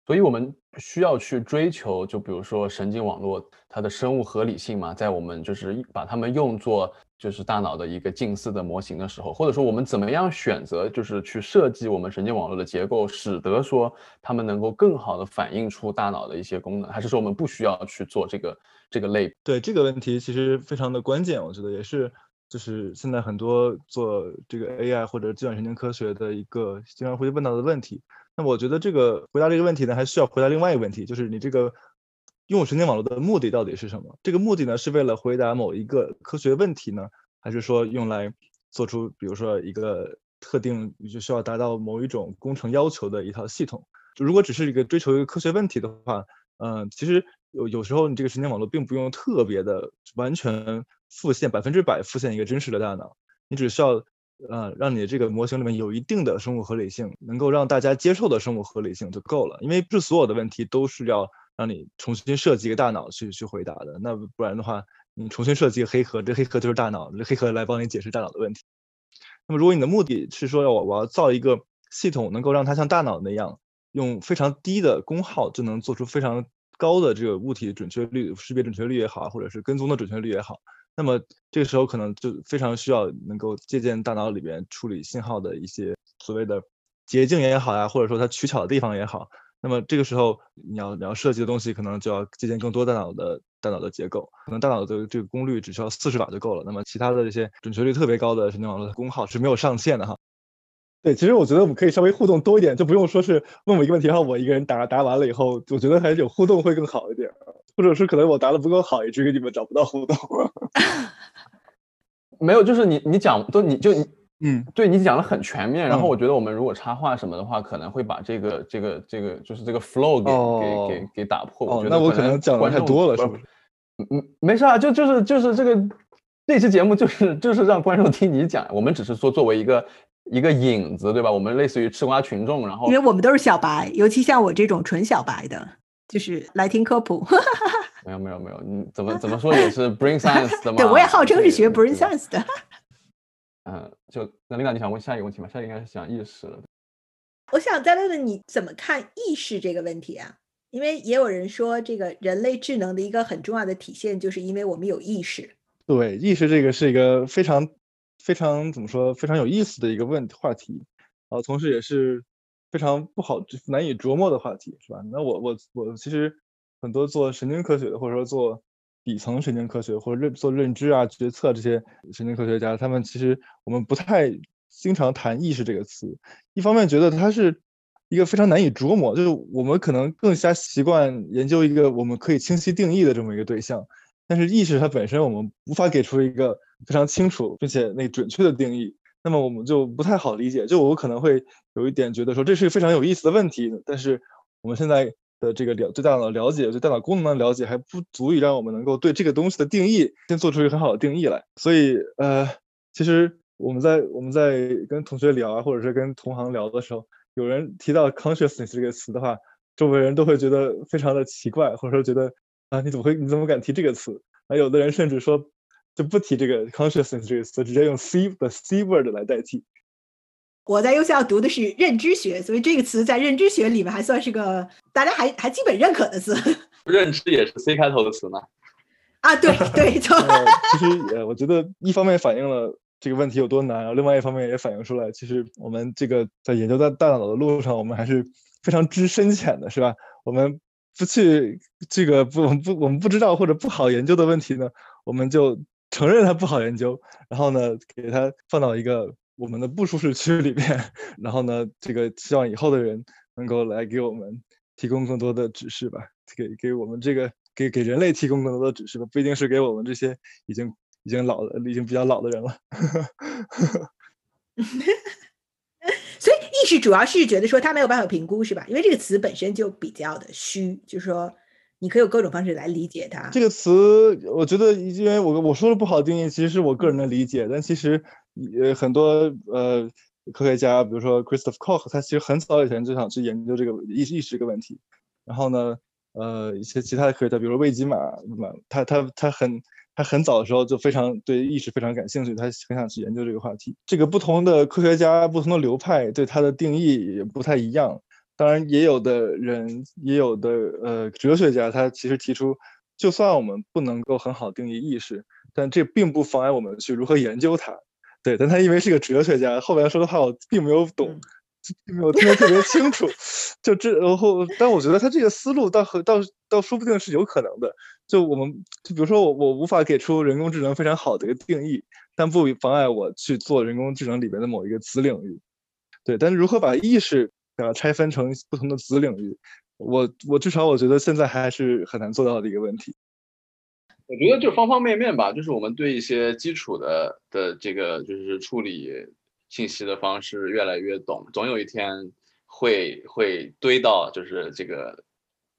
所以我们需要去追求，就比如说神经网络它的生物合理性嘛，在我们就是把它们用作就是大脑的一个近似的模型的时候，或者说我们怎么样选择就是去设计我们神经网络的结构，使得说它们能够更好的反映出大脑的一些功能，还是说我们不需要去做这个这个类？对这个问题其实非常的关键，我觉得也是就是现在很多做这个 AI 或者计算神经科学的一个经常会问到的问题。那我觉得这个回答这个问题呢，还需要回答另外一个问题，就是你这个用神经网络的目的到底是什么？这个目的呢，是为了回答某一个科学问题呢，还是说用来做出比如说一个特定就需要达到某一种工程要求的一套系统？如果只是一个追求一个科学问题的话，嗯，其实有有时候你这个神经网络并不用特别的完全复现百分之百复现一个真实的大脑，你只需要。呃，让你这个模型里面有一定的生物合理性，能够让大家接受的生物合理性就够了。因为不是所有的问题都是要让你重新设计一个大脑去去回答的。那不然的话，你重新设计一个黑盒，这黑盒就是大脑，这黑盒来帮你解释大脑的问题。那么如果你的目的是说要我我要造一个系统，能够让它像大脑那样，用非常低的功耗就能做出非常高的这个物体准确率、识别准确率也好，或者是跟踪的准确率也好。那么这个时候可能就非常需要能够借鉴大脑里边处理信号的一些所谓的捷径也好呀，或者说它取巧的地方也好。那么这个时候你要你要设计的东西可能就要借鉴更多大脑的大脑的结构。可能大脑的这个功率只需要四十瓦就够了。那么其他的这些准确率特别高的神经网络的功耗是没有上限的哈。对，其实我觉得我们可以稍微互动多一点，就不用说是问我一个问题，然后我一个人答答完了以后，我觉得还是有互动会更好一点。或者是可能我答的不够好，以至于你们找不到互动。没有，就是你你讲都你就嗯，对你讲的很全面。然后我觉得我们如果插话什么的话，可能会把这个这个这个就是这个 flow 给给给给打破。哦，那我可能讲的太多了，是不是？嗯，没事啊，就就是就是这个这期节目就是就是让观众听你讲，我们只是说作为一个一个影子，对吧？我们类似于吃瓜群众，然后因为我们都是小白，尤其像我这种纯小白的。就是来听科普，没有没有没有，你怎么怎么说也是 Brain Science 的嘛？对，我也号称是学 Brain Science 的。嗯，就那领导，你想问下一个问题吗？下一个应该是讲意识了。我想再问问你怎么看意识这个问题啊？因为也有人说，这个人类智能的一个很重要的体现，就是因为我们有意识。对，意识这个是一个非常非常怎么说非常有意思的一个问话题，然后同时也是。非常不好、难以琢磨的话题，是吧？那我我我其实很多做神经科学的，或者说做底层神经科学或者认做认知啊、决策这些神经科学家，他们其实我们不太经常谈意识这个词。一方面觉得它是一个非常难以琢磨，就是我们可能更加习惯研究一个我们可以清晰定义的这么一个对象。但是意识它本身，我们无法给出一个非常清楚并且那准确的定义。那么我们就不太好理解，就我可能会有一点觉得说这是非常有意思的问题，但是我们现在的这个了对大脑的了解，对大脑功能的了解还不足以让我们能够对这个东西的定义先做出一个很好的定义来。所以呃，其实我们在我们在跟同学聊啊，或者是跟同行聊的时候，有人提到 consciousness 这个词的话，周围人都会觉得非常的奇怪，或者说觉得啊你怎么会你怎么敢提这个词？啊，有的人甚至说。就不提这个 consciousness 这个词，直接用 c 的 c word 来代替。我在幼校读的是认知学，所以这个词在认知学里面还算是个大家还还基本认可的词。认知也是 c 开头的词吗？啊，对对错。其实呃，我觉得一方面反映了这个问题有多难，然后另外一方面也反映出来，其实我们这个在研究大大脑的路上，我们还是非常知深浅的，是吧？我们不去这个不我们不我们不知道或者不好研究的问题呢，我们就。承认它不好研究，然后呢，给它放到一个我们的不舒适区里面，然后呢，这个希望以后的人能够来给我们提供更多的指示吧，给给我们这个给给人类提供更多的指示吧，不一定是给我们这些已经已经老的已经比较老的人了。所以意识主要是觉得说他没有办法评估，是吧？因为这个词本身就比较的虚，就是说你可以有各种方式来理解它。这个词，我觉得因为我我说的不好定义，其实是我个人的理解，但其实呃很多呃科学家，比如说 Christoph Koch，他其实很早以前就想去研究这个意意识这个问题。然后呢，呃一些其他的科学家，比如说魏吉马，他他他很。他很早的时候就非常对意识非常感兴趣，他很想去研究这个话题。这个不同的科学家、不同的流派对它的定义也不太一样。当然，也有的人，也有的呃哲学家，他其实提出，就算我们不能够很好定义意识，但这并不妨碍我们去如何研究它。对，但他因为是个哲学家，后面说的话我并没有懂。并没有听得特别清楚，就这，然后，但我觉得他这个思路倒和倒倒说不定是有可能的。就我们，就比如说我我无法给出人工智能非常好的一个定义，但不妨碍我去做人工智能里边的某一个子领域。对，但是如何把意识啊拆分成不同的子领域，我我至少我觉得现在还是很难做到的一个问题。我觉得就方方面面吧，就是我们对一些基础的的这个就是处理。信息的方式越来越懂，总有一天会会堆到就是这个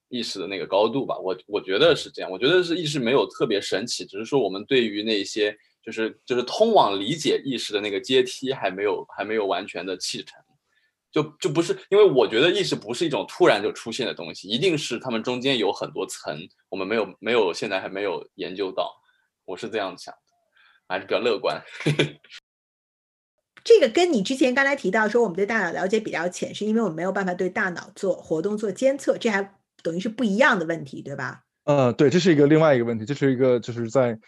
意识的那个高度吧。我我觉得是这样，我觉得是意识没有特别神奇，只是说我们对于那些就是就是通往理解意识的那个阶梯还没有还没有完全的启程，就就不是因为我觉得意识不是一种突然就出现的东西，一定是他们中间有很多层，我们没有没有现在还没有研究到，我是这样想的，还是比较乐观。这个跟你之前刚才提到说我们对大脑了解比较浅，是因为我们没有办法对大脑做活动做监测，这还等于是不一样的问题，对吧？呃，对，这是一个另外一个问题，这是一个就是在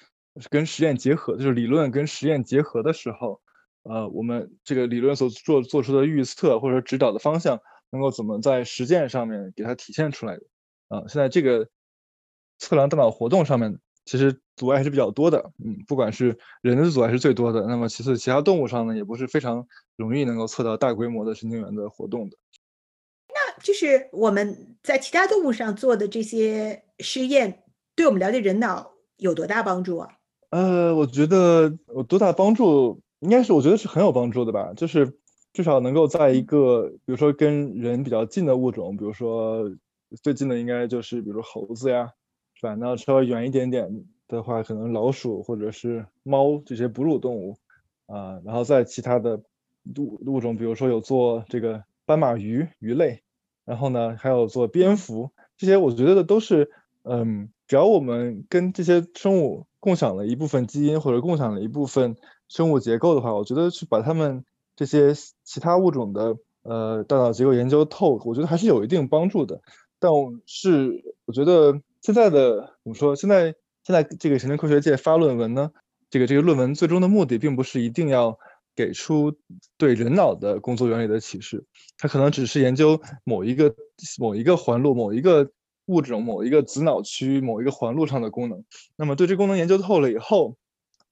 跟实验结合，就是理论跟实验结合的时候，呃，我们这个理论所做做出的预测或者说指导的方向，能够怎么在实践上面给它体现出来的？啊，现在这个测量大脑活动上面。其实阻碍还是比较多的，嗯，不管是人的阻碍是最多的，那么其次其他动物上呢，也不是非常容易能够测到大规模的神经元的活动的。那就是我们在其他动物上做的这些试验，对我们了解人脑有多大帮助啊？呃，我觉得有多大帮助，应该是我觉得是很有帮助的吧，就是至少能够在一个比如说跟人比较近的物种，比如说最近的应该就是比如猴子呀。是吧？那稍微远一点点的话，可能老鼠或者是猫这些哺乳动物啊，然后在其他的物物种，比如说有做这个斑马鱼鱼类，然后呢还有做蝙蝠，这些我觉得的都是，嗯，只要我们跟这些生物共享了一部分基因或者共享了一部分生物结构的话，我觉得去把它们这些其他物种的呃大脑结构研究透，我觉得还是有一定帮助的。但是我觉得。现在的怎么说？现在现在这个神经科学界发论文呢？这个这个论文最终的目的，并不是一定要给出对人脑的工作原理的启示，它可能只是研究某一个某一个环路、某一个物种、某一个子脑区、某一个环路上的功能。那么对这功能研究透了以后，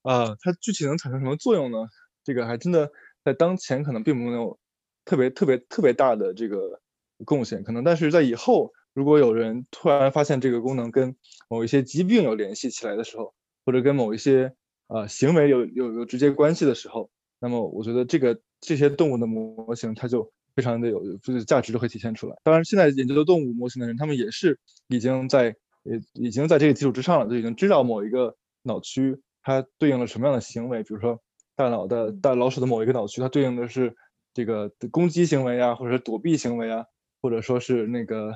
啊，它具体能产生什么作用呢？这个还真的在当前可能并没有特别特别特别大的这个贡献，可能但是在以后。如果有人突然发现这个功能跟某一些疾病有联系起来的时候，或者跟某一些呃行为有有有直接关系的时候，那么我觉得这个这些动物的模型它就非常的有就是价值就会体现出来。当然，现在研究的动物模型的人，他们也是已经在也已经在这个基础之上了，就已经知道某一个脑区它对应了什么样的行为，比如说大脑的大老鼠的某一个脑区，它对应的是这个攻击行为啊，或者是躲避行为啊，或者说是那个。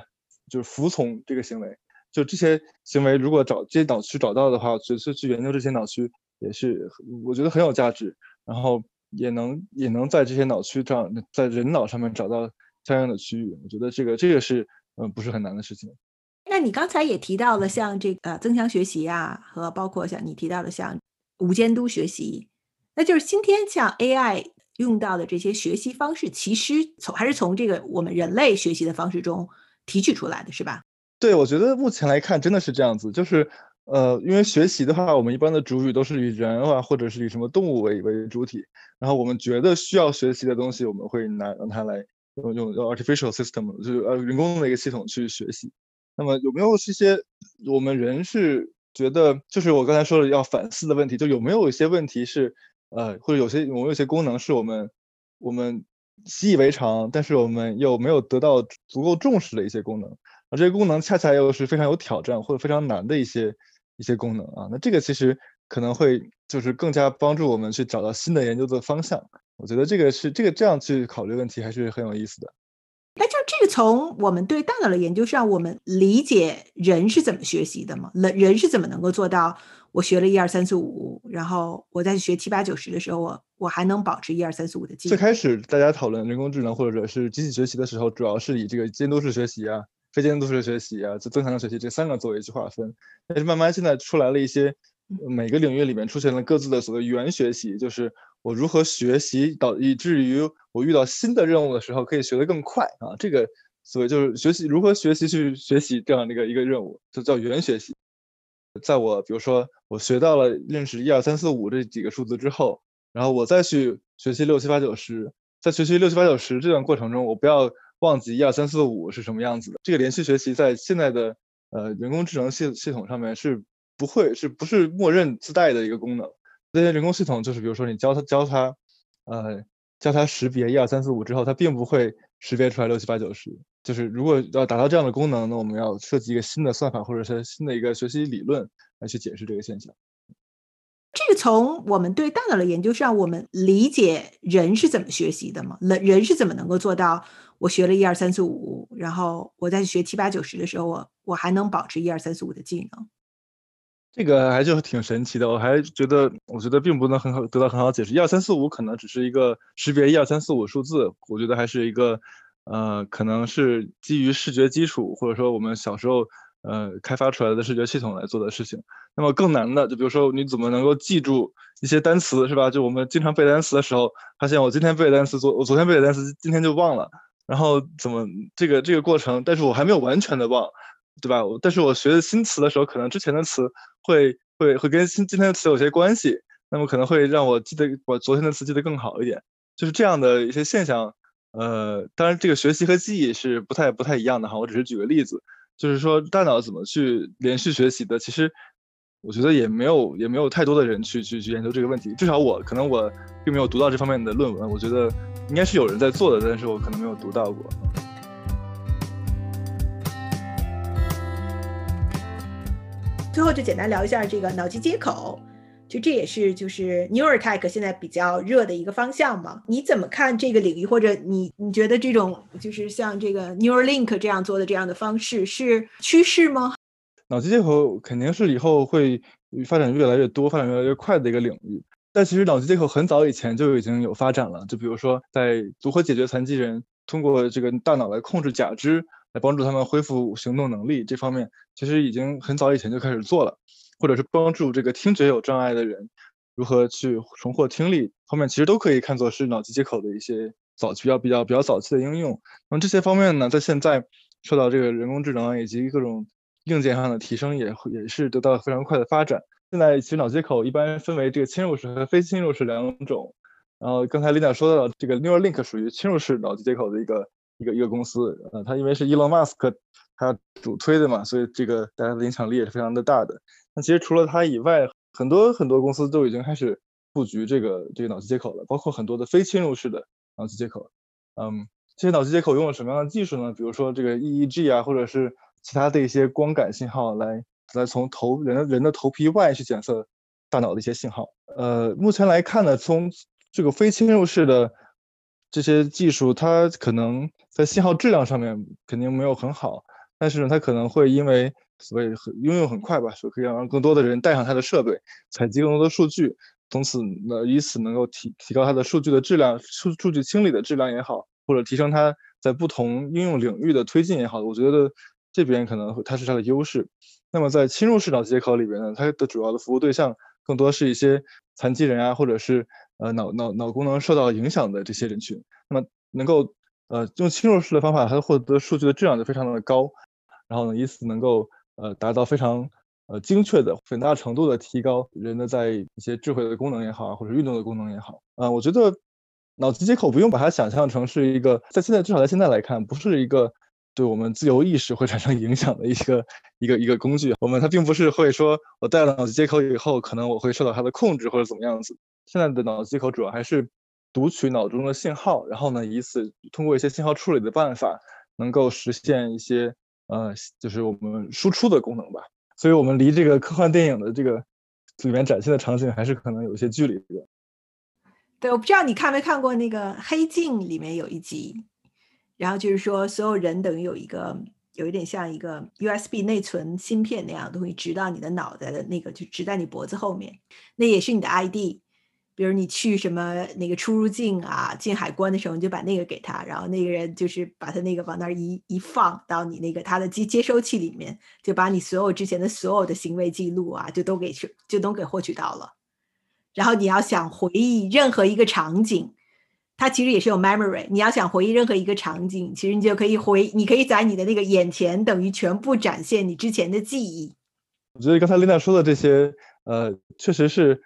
就是服从这个行为，就这些行为，如果找这些脑区找到的话，就是去研究这些脑区也是我觉得很有价值，然后也能也能在这些脑区上，在人脑上面找到相应的区域，我觉得这个这个是嗯不是很难的事情。那你刚才也提到了像这个增强学习啊，和包括像你提到的像无监督学习，那就是今天像 AI 用到的这些学习方式，其实从还是从这个我们人类学习的方式中。提取出来的是吧？对，我觉得目前来看真的是这样子，就是呃，因为学习的话，我们一般的主语都是以人啊，或者是以什么动物为为主体，然后我们觉得需要学习的东西，我们会拿让它来用用 artificial system，就是呃人工的一个系统去学习。那么有没有一些我们人是觉得，就是我刚才说的要反思的问题，就有没有一些问题是呃，或者有些有没有些功能是我们我们习以为常，但是我们又没有得到足够重视的一些功能，而这些功能恰恰又是非常有挑战或者非常难的一些一些功能啊。那这个其实可能会就是更加帮助我们去找到新的研究的方向。我觉得这个是这个这样去考虑问题还是很有意思的。那就这个从我们对大脑的研究上，我们理解人是怎么学习的吗？人人是怎么能够做到？我学了一二三四五，然后我在学七八九十的时候，我我还能保持一二三四五的记忆。最开始大家讨论人工智能或者是机器学习的时候，主要是以这个监督式学习啊、非监督式学习啊、就增强学习这三个作为去划分。但是慢慢现在出来了一些，每个领域里面出现了各自的所谓原学习，就是我如何学习导以至于我遇到新的任务的时候可以学得更快啊。这个所谓就是学习如何学习去学习这样的一个一个任务，就叫原学习。在我比如说我学到了认识一二三四五这几个数字之后，然后我再去学习六七八九十，在学习六七八九十这段过程中，我不要忘记一二三四五是什么样子的。这个连续学习在现在的呃人工智能系系统上面是不会是不是默认自带的一个功能。这些人工系统就是比如说你教它教它，呃教它识别一二三四五之后，它并不会识别出来六七八九十。就是如果要达到这样的功能，那我们要设计一个新的算法，或者是新的一个学习理论来去解释这个现象。这个从我们对大脑的研究上，我们理解人是怎么学习的吗？人人是怎么能够做到？我学了一二三四五，然后我在学七八九十的时候，我我还能保持一二三四五的技能。这个还就挺神奇的，我还觉得，我觉得并不能很好得到很好解释。一二三四五可能只是一个识别一二三四五数字，我觉得还是一个。呃，可能是基于视觉基础，或者说我们小时候呃开发出来的视觉系统来做的事情。那么更难的，就比如说你怎么能够记住一些单词，是吧？就我们经常背单词的时候，发现我今天背单词，昨我昨天背的单词，今天就忘了。然后怎么这个这个过程，但是我还没有完全的忘，对吧？但是我学的新词的时候，可能之前的词会会会跟新今天的词有些关系，那么可能会让我记得我昨天的词记得更好一点。就是这样的一些现象。呃，当然，这个学习和记忆是不太不太一样的哈。我只是举个例子，就是说大脑怎么去连续学习的。其实我觉得也没有也没有太多的人去去去研究这个问题。至少我可能我并没有读到这方面的论文。我觉得应该是有人在做的，但是我可能没有读到过。最后就简单聊一下这个脑机接口。就这也是就是 neurotech 现在比较热的一个方向嘛？你怎么看这个领域？或者你你觉得这种就是像这个 Neuralink 这样做的这样的方式是趋势吗？脑机接口肯定是以后会发展越来越多、发展越来越快的一个领域。但其实脑机接口很早以前就已经有发展了，就比如说在如何解决残疾人通过这个大脑来控制假肢，来帮助他们恢复行动能力这方面，其实已经很早以前就开始做了。或者是帮助这个听觉有障碍的人如何去重获听力方面，其实都可以看作是脑机接口的一些早期、比较比较比较早期的应用。那么这些方面呢，在现在受到这个人工智能以及各种硬件上的提升，也也是得到了非常快的发展。现在其实脑接口一般分为这个侵入式和非侵入式两种。然后刚才 Linda 说到的这个 Neuralink 属于侵入式脑机接口的一个一个一个公司，呃，它因为是 Elon Musk 他主推的嘛，所以这个大家的影响力也是非常的大的。那其实除了它以外，很多很多公司都已经开始布局这个这个脑机接口了，包括很多的非侵入式的脑机接口。嗯，这些脑机接口用了什么样的技术呢？比如说这个 EEG 啊，或者是其他的一些光感信号来来从头人人的头皮外去检测大脑的一些信号。呃，目前来看呢，从这个非侵入式的这些技术，它可能在信号质量上面肯定没有很好，但是呢，它可能会因为所以很应用很快吧，所以可以让更多的人带上它的设备，采集更多的数据，从此呢以此能够提提高它的数据的质量，数数据清理的质量也好，或者提升它在不同应用领域的推进也好，我觉得这边可能它是它的优势。那么在侵入式脑接口里边呢，它的主要的服务对象更多是一些残疾人啊，或者是呃脑脑脑功能受到影响的这些人群。那么能够呃用侵入式的方法，它获得数据的质量就非常的高，然后呢以此能够。呃，达到非常呃精确的、很大程度的提高人的在一些智慧的功能也好，或者运动的功能也好。啊，我觉得脑机接口不用把它想象成是一个，在现在至少在现在来看，不是一个对我们自由意识会产生影响的一个一个一个工具。我们它并不是会说我带了脑机接口以后，可能我会受到它的控制或者怎么样子。现在的脑机接口主要还是读取脑中的信号，然后呢，以此通过一些信号处理的办法，能够实现一些呃，就是我们输出的功能吧。所以，我们离这个科幻电影的这个里面展现的场景还是可能有一些距离的。对，我不知道你看没看过那个《黑镜》里面有一集，然后就是说所有人等于有一个。有一点像一个 USB 内存芯片那样的东西，植到你的脑袋的那个，就植在你脖子后面，那也是你的 ID。比如你去什么那个出入境啊，进海关的时候，你就把那个给他，然后那个人就是把他那个往那儿一一放到你那个他的接接收器里面，就把你所有之前的所有的行为记录啊，就都给就都给获取到了。然后你要想回忆任何一个场景。它其实也是有 memory。你要想回忆任何一个场景，其实你就可以回，你可以在你的那个眼前，等于全部展现你之前的记忆。我觉得刚才琳娜说的这些，呃，确实是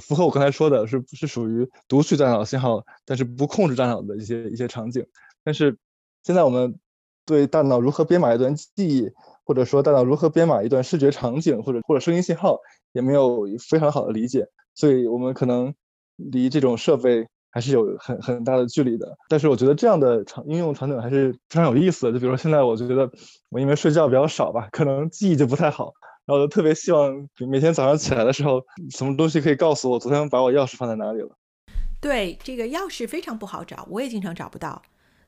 符合我刚才说的，是是属于读取大脑信号，但是不控制大脑的一些一些场景。但是现在我们对大脑如何编码一段记忆，或者说大脑如何编码一段视觉场景，或者或者声音信号，也没有非常好的理解，所以我们可能离这种设备。还是有很很大的距离的，但是我觉得这样的场应用场景还是非常有意思的。就比如说现在，我就觉得我因为睡觉比较少吧，可能记忆就不太好，然后就特别希望每天早上起来的时候，什么东西可以告诉我昨天把我钥匙放在哪里了。对，这个钥匙非常不好找，我也经常找不到，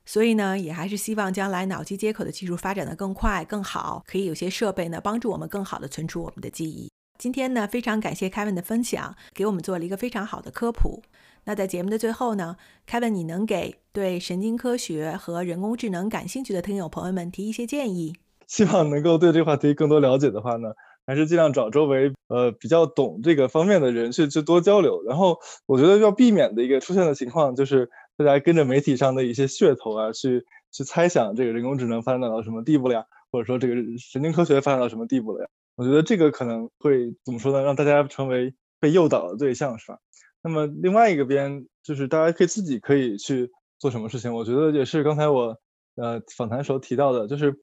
所以呢，也还是希望将来脑机接口的技术发展的更快更好，可以有些设备呢帮助我们更好的存储我们的记忆。今天呢，非常感谢 Kevin 的分享，给我们做了一个非常好的科普。那在节目的最后呢，Kevin，你能给对神经科学和人工智能感兴趣的听友朋友们提一些建议？希望能够对这个话题更多了解的话呢，还是尽量找周围呃比较懂这个方面的人去去多交流。然后我觉得要避免的一个出现的情况，就是大家跟着媒体上的一些噱头啊，去去猜想这个人工智能发展到什么地步了呀，或者说这个神经科学发展到什么地步了呀。我觉得这个可能会怎么说呢？让大家成为被诱导的对象，是吧？那么另外一个边就是大家可以自己可以去做什么事情。我觉得也是刚才我呃访谈时候提到的，就是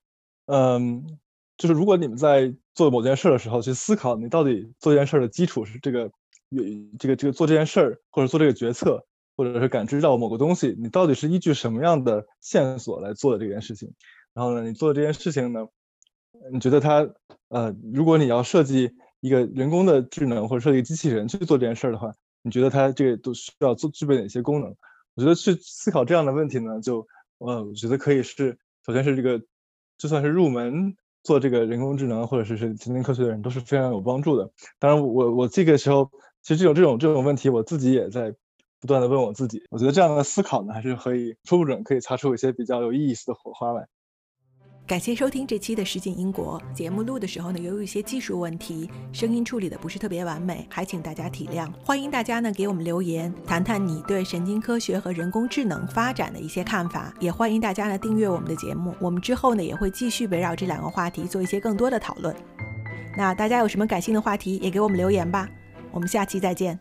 嗯，就是如果你们在做某件事的时候去思考，你到底做这件事的基础是这个有这个这个做这件事儿或者做这个决策，或者是感知到某个东西，你到底是依据什么样的线索来做的这件事情？然后呢，你做的这件事情呢？你觉得它，呃，如果你要设计一个人工的智能或者设计机器人去做这件事儿的话，你觉得它这个都需要做具备哪些功能？我觉得去思考这样的问题呢，就，呃，我觉得可以是，首先是这个，就算是入门做这个人工智能或者是是神经科学的人都是非常有帮助的。当然，我我这个时候其实这种这种这种问题，我自己也在不断的问我自己。我觉得这样的思考呢，还是可以说不准可以擦出一些比较有意思的火花来。感谢收听这期的《实景英国》节目。录的时候呢，由于一些技术问题，声音处理的不是特别完美，还请大家体谅。欢迎大家呢给我们留言，谈谈你对神经科学和人工智能发展的一些看法。也欢迎大家呢订阅我们的节目，我们之后呢也会继续围绕这两个话题做一些更多的讨论。那大家有什么感兴的话题，也给我们留言吧。我们下期再见。